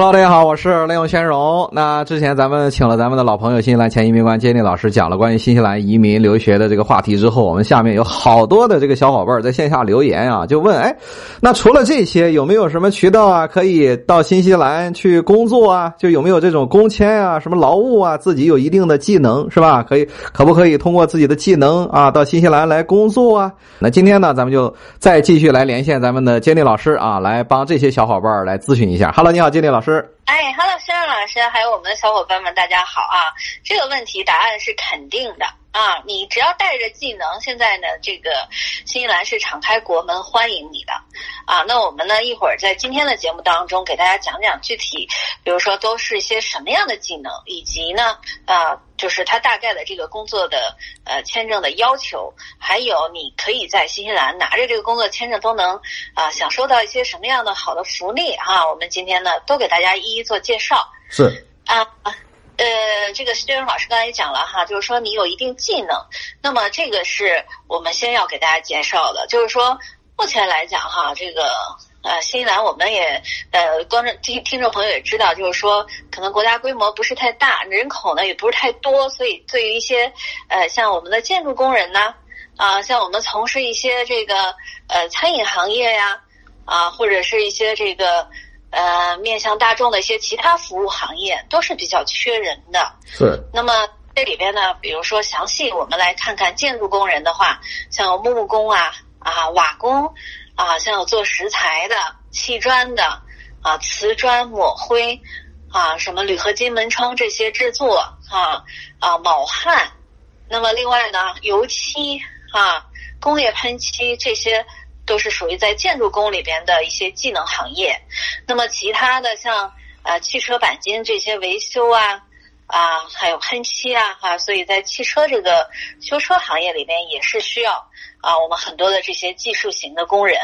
Hello，大家好，我是雷永先荣。那之前咱们请了咱们的老朋友新西兰前移民官杰尼老师讲了关于新西兰移民留学的这个话题之后，我们下面有好多的这个小伙伴在线下留言啊，就问，哎，那除了这些，有没有什么渠道啊，可以到新西兰去工作啊？就有没有这种工签啊，什么劳务啊，自己有一定的技能是吧？可以，可不可以通过自己的技能啊，到新西兰来工作啊？那今天呢，咱们就再继续来连线咱们的杰尼老师啊，来帮这些小伙伴来咨询一下。Hello，你好，杰尼老师。师，哎，Hello，先生老师，还有我们的小伙伴们，大家好啊！这个问题答案是肯定的啊！你只要带着技能，现在呢，这个新西兰是敞开国门欢迎你的啊！那我们呢，一会儿在今天的节目当中给大家讲讲具体，比如说都是一些什么样的技能，以及呢，啊。就是他大概的这个工作的呃签证的要求，还有你可以在新西兰拿着这个工作签证都能啊享受到一些什么样的好的福利啊？我们今天呢都给大家一一做介绍。是啊，呃，这个薛荣老师刚才也讲了哈，就是说你有一定技能，那么这个是我们先要给大家介绍的，就是说目前来讲哈，这个。呃，新西兰我们也呃，观众听听众朋友也知道，就是说可能国家规模不是太大，人口呢也不是太多，所以对于一些呃像我们的建筑工人呢，啊，像我们从事一些这个呃餐饮行业呀，啊，或者是一些这个呃面向大众的一些其他服务行业，都是比较缺人的。是。那么这里边呢，比如说详细我们来看看建筑工人的话，像木工啊啊瓦工。啊，像有做石材的、砌砖的，啊，瓷砖抹灰，啊，什么铝合金门窗这些制作，啊啊，铆焊，那么另外呢，油漆啊，工业喷漆，这些都是属于在建筑工里边的一些技能行业。那么其他的像呃汽车钣金这些维修啊。啊，还有喷漆啊，哈，所以在汽车这个修车行业里边也是需要啊，我们很多的这些技术型的工人。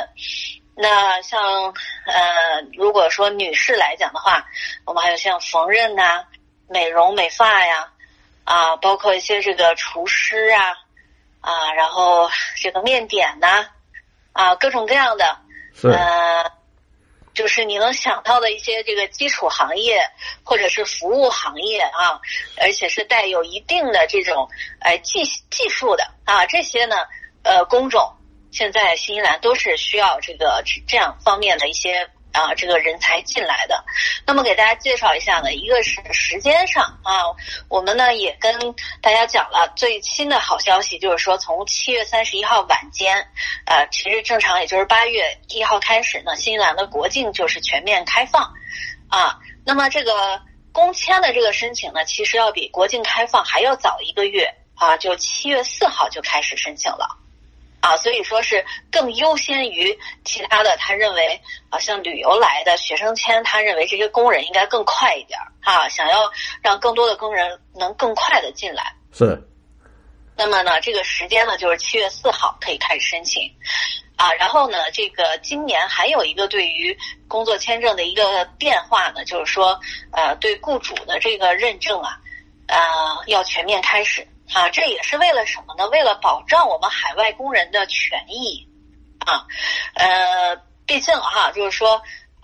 那像呃，如果说女士来讲的话，我们还有像缝纫呐、美容美发呀，啊，包括一些这个厨师啊，啊，然后这个面点呐，啊，各种各样的，呃。就是你能想到的一些这个基础行业或者是服务行业啊，而且是带有一定的这种呃技技术的啊，这些呢呃工种，现在新西兰都是需要这个这样方面的一些。啊，这个人才进来的，那么给大家介绍一下呢，一个是时间上啊，我们呢也跟大家讲了最新的好消息，就是说从七月三十一号晚间，呃，其实正常也就是八月一号开始呢，新西兰的国境就是全面开放，啊，那么这个工签的这个申请呢，其实要比国境开放还要早一个月啊，就七月四号就开始申请了。啊，所以说是更优先于其他的。他认为啊，像旅游来的学生签，他认为这些工人应该更快一点啊，想要让更多的工人能更快的进来。是。那么呢，这个时间呢，就是七月四号可以开始申请啊。然后呢，这个今年还有一个对于工作签证的一个变化呢，就是说呃，对雇主的这个认证啊，呃，要全面开始。啊，这也是为了什么呢？为了保障我们海外工人的权益，啊，呃，毕竟哈，就是说，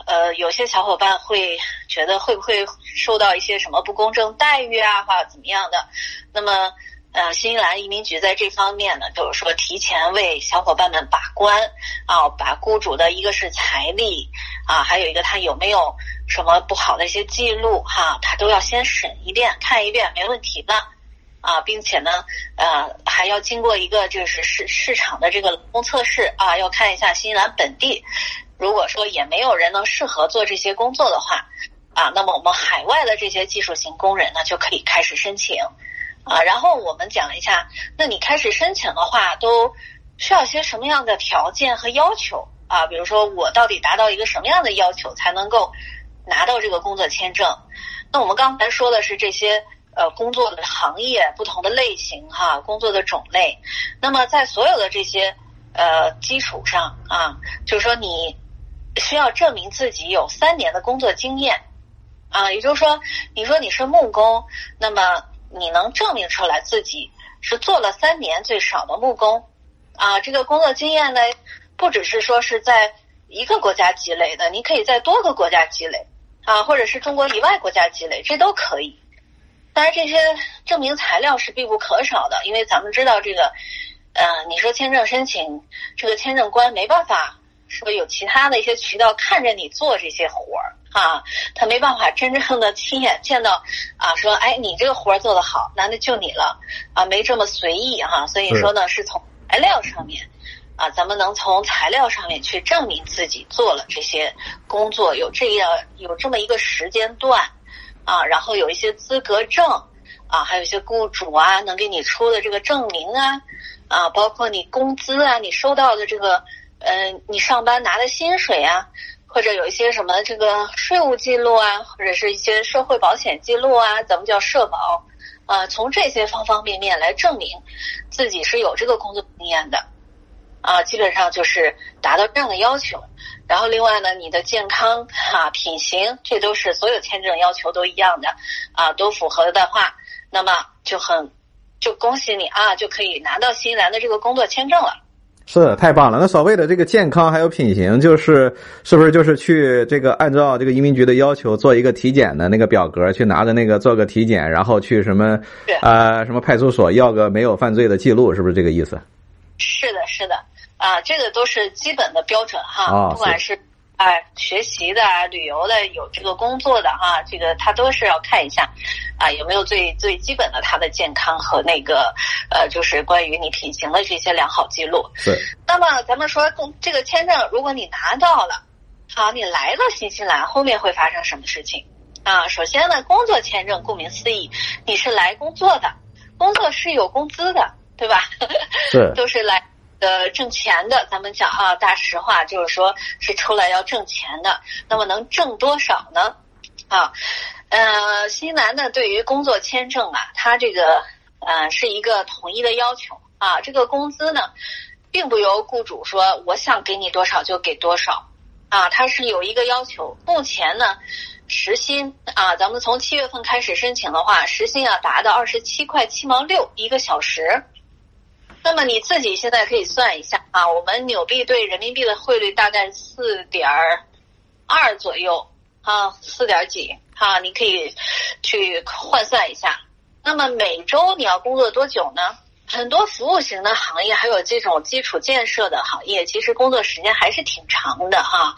呃，有些小伙伴会觉得会不会受到一些什么不公正待遇啊，或者怎么样的？那么，呃，新西兰移民局在这方面呢，就是说提前为小伙伴们把关啊，把雇主的一个是财力啊，还有一个他有没有什么不好的一些记录哈，他都要先审一遍，看一遍，没问题的。啊，并且呢，呃，还要经过一个就是市市场的这个劳动测试啊，要看一下新西兰本地，如果说也没有人能适合做这些工作的话，啊，那么我们海外的这些技术型工人呢就可以开始申请，啊，然后我们讲一下，那你开始申请的话，都需要些什么样的条件和要求啊？比如说我到底达到一个什么样的要求才能够拿到这个工作签证？那我们刚才说的是这些。呃，工作的行业不同的类型哈，工作的种类，那么在所有的这些呃基础上啊，就是说你需要证明自己有三年的工作经验。啊，也就是说，你说你是木工，那么你能证明出来自己是做了三年最少的木工。啊，这个工作经验呢，不只是说是在一个国家积累的，你可以在多个国家积累。啊，或者是中国以外国家积累，这都可以。当然，这些证明材料是必不可少的，因为咱们知道这个，呃，你说签证申请，这个签证官没办法说有其他的一些渠道看着你做这些活儿啊，他没办法真正的亲眼见到啊，说哎，你这个活儿做得好，那那就你了啊，没这么随意哈。所以说呢，是从材料上面啊，咱们能从材料上面去证明自己做了这些工作，有这样有这么一个时间段。啊，然后有一些资格证，啊，还有一些雇主啊能给你出的这个证明啊，啊，包括你工资啊，你收到的这个，呃，你上班拿的薪水啊，或者有一些什么这个税务记录啊，或者是一些社会保险记录啊，咱们叫社保，啊，从这些方方面面来证明自己是有这个工作经验的，啊，基本上就是达到这样的要求。然后另外呢，你的健康啊、品行，这都是所有签证要求都一样的啊，都符合的话，那么就很就恭喜你啊，就可以拿到新西兰的这个工作签证了。是太棒了！那所谓的这个健康还有品行，就是是不是就是去这个按照这个移民局的要求做一个体检的那个表格，去拿着那个做个体检，然后去什么呃什么派出所要个没有犯罪的记录，是不是这个意思？是的，是的。啊，这个都是基本的标准哈，不管是啊学习的、旅游的、有这个工作的哈，这个他都是要看一下，啊有没有最最基本的他的健康和那个呃，就是关于你品行的这些良好记录。是。那么咱们说，这个签证如果你拿到了，好，你来到新西兰，后面会发生什么事情？啊，首先呢，工作签证顾名思义，你是来工作的，工作是有工资的，对吧？对。都是来。呃，挣钱的，咱们讲啊，大实话就是说，是出来要挣钱的。那么能挣多少呢？啊，呃，新西兰呢，对于工作签证啊，它这个呃是一个统一的要求啊。这个工资呢，并不由雇主说我想给你多少就给多少啊，它是有一个要求。目前呢，时薪啊，咱们从七月份开始申请的话，时薪要达到二十七块七毛六一个小时。那么你自己现在可以算一下啊，我们纽币对人民币的汇率大概四点二左右啊，四点几啊，你可以去换算一下。那么每周你要工作多久呢？很多服务型的行业，还有这种基础建设的行业，其实工作时间还是挺长的哈。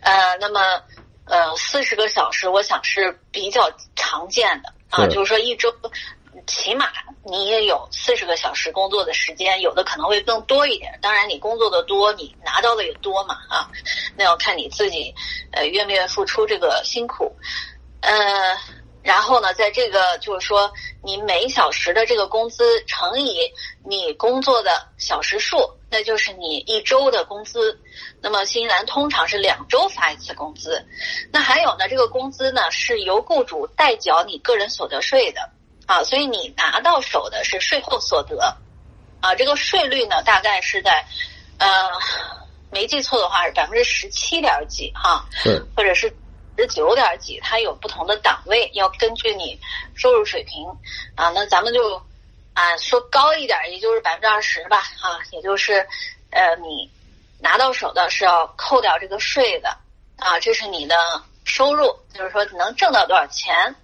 呃，那么呃，四十个小时，我想是比较常见的啊，就是说一周。起码你也有四十个小时工作的时间，有的可能会更多一点。当然，你工作的多，你拿到的也多嘛啊。那要看你自己，呃，愿不愿意付出这个辛苦。呃，然后呢，在这个就是说，你每小时的这个工资乘以你工作的小时数，那就是你一周的工资。那么新西兰通常是两周发一次工资。那还有呢，这个工资呢是由雇主代缴你个人所得税的。啊，所以你拿到手的是税后所得，啊，这个税率呢大概是在，呃，没记错的话是百分之十七点几哈，或者是十九点几，它有不同的档位，要根据你收入水平，啊，那咱们就啊说高一点，也就是百分之二十吧，啊，也就是呃你拿到手的是要扣掉这个税的，啊，这是你的收入，就是说你能挣到多少钱。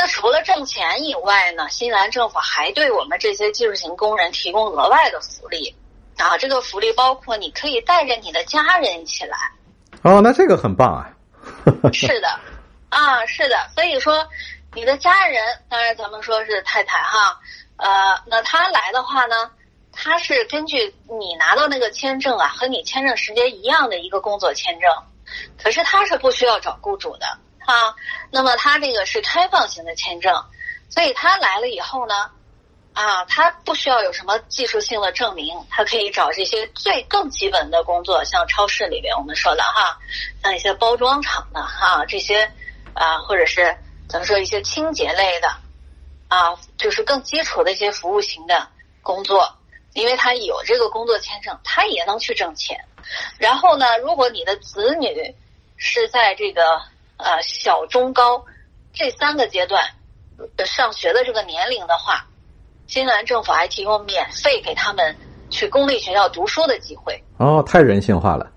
那除了挣钱以外呢，新西兰政府还对我们这些技术型工人提供额外的福利啊！这个福利包括你可以带着你的家人一起来。哦，那这个很棒啊！是的，啊，是的。所以说，你的家人，当然咱们说是太太哈，呃，那他来的话呢，他是根据你拿到那个签证啊，和你签证时间一样的一个工作签证，可是他是不需要找雇主的。啊，那么他这个是开放型的签证，所以他来了以后呢，啊，他不需要有什么技术性的证明，他可以找这些最更基本的工作，像超市里边我们说的哈，像一些包装厂的哈，这些啊，或者是怎么说一些清洁类的，啊，就是更基础的一些服务型的工作，因为他有这个工作签证，他也能去挣钱。然后呢，如果你的子女是在这个。呃，小、中、高这三个阶段上学的这个年龄的话，新西兰政府还提供免费给他们去公立学校读书的机会。哦，太人性化了。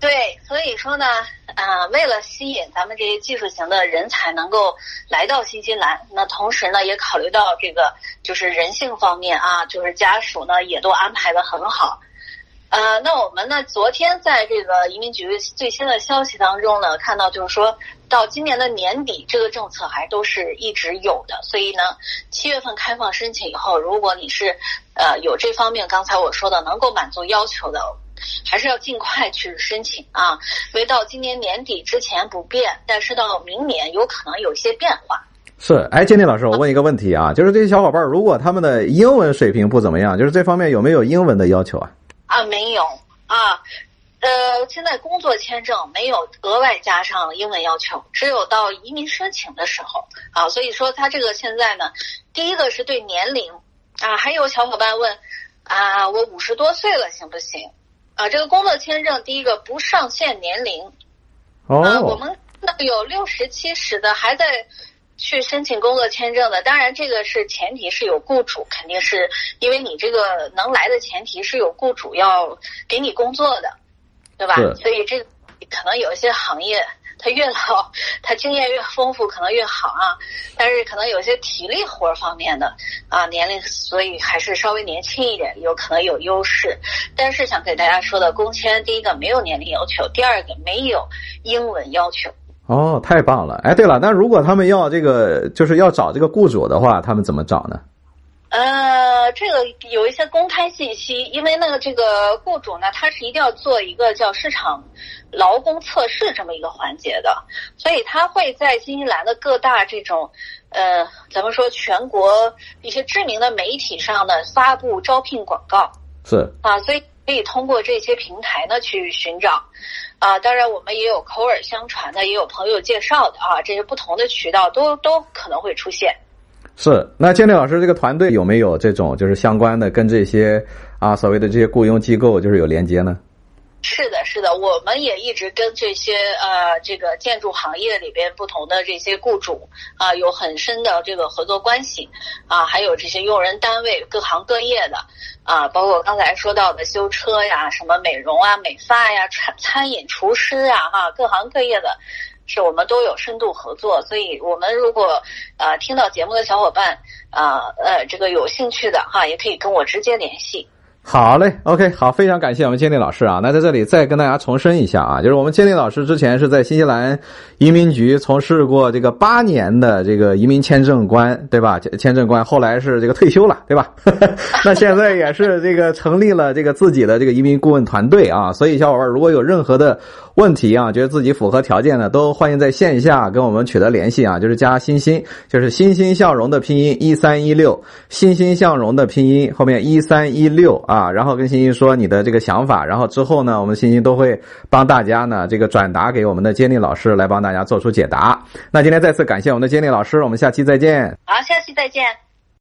对，所以说呢，啊，为了吸引咱们这些技术型的人才能够来到新西兰，那同时呢，也考虑到这个就是人性方面啊，就是家属呢也都安排的很好。呃，那我们呢，昨天在这个移民局最新的消息当中呢，看到就是说到今年的年底，这个政策还都是一直有的。所以呢，七月份开放申请以后，如果你是呃有这方面刚才我说的能够满足要求的。还是要尽快去申请啊，因为到今年年底之前不变，但是到明年有可能有一些变化。是，哎，金丽老师，我问一个问题啊，就是这些小伙伴如果他们的英文水平不怎么样，就是这方面有没有英文的要求啊？啊，没有啊，呃，现在工作签证没有额外加上英文要求，只有到移民申请的时候啊，所以说他这个现在呢，第一个是对年龄啊，还有小伙伴问啊，我五十多岁了行不行？啊，这个工作签证第一个不上限年龄，哦，我们有六十七十的还在去申请工作签证的，当然这个是前提是有雇主，肯定是因为你这个能来的前提是有雇主要给你工作的，对吧？所以这可能有一些行业。他越老，他经验越丰富，可能越好啊。但是可能有些体力活方面的啊，年龄所以还是稍微年轻一点，有可能有优势。但是想给大家说的，工签第一个没有年龄要求，第二个没有英文要求。哦，太棒了！哎，对了，那如果他们要这个，就是要找这个雇主的话，他们怎么找呢？呃，这个有一些公开信息，因为那个这个雇主呢，他是一定要做一个叫市场劳工测试这么一个环节的，所以他会在新西兰的各大这种呃，咱们说全国一些知名的媒体上呢发布招聘广告，是啊，所以可以通过这些平台呢去寻找啊，当然我们也有口耳相传的，也有朋友介绍的啊，这些不同的渠道都都可能会出现。是，那建立老师这个团队有没有这种就是相关的跟这些啊所谓的这些雇佣机构就是有连接呢？是的，是的，我们也一直跟这些呃这个建筑行业里边不同的这些雇主啊有很深的这个合作关系啊，还有这些用人单位各行各业的啊，包括刚才说到的修车呀、什么美容啊、美发呀、餐餐饮厨师啊哈，各行各业的。是我们都有深度合作，所以我们如果呃听到节目的小伙伴啊呃这个有兴趣的哈，也可以跟我直接联系。好嘞，OK，好，非常感谢我们建立老师啊。那在这里再跟大家重申一下啊，就是我们建立老师之前是在新西兰移民局从事过这个八年的这个移民签证官，对吧？签证官后来是这个退休了，对吧？那现在也是这个成立了这个自己的这个移民顾问团队啊。所以小伙伴如果有任何的问题啊，觉得自己符合条件的，都欢迎在线下跟我们取得联系啊。就是加欣欣，就是欣欣向荣的拼音一三一六，欣欣向荣的拼音后面一三一六啊。啊，然后跟欣欣说你的这个想法，然后之后呢，我们欣欣都会帮大家呢这个转达给我们的监理老师来帮大家做出解答。那今天再次感谢我们的监理老师，我们下期再见。好，下期再见。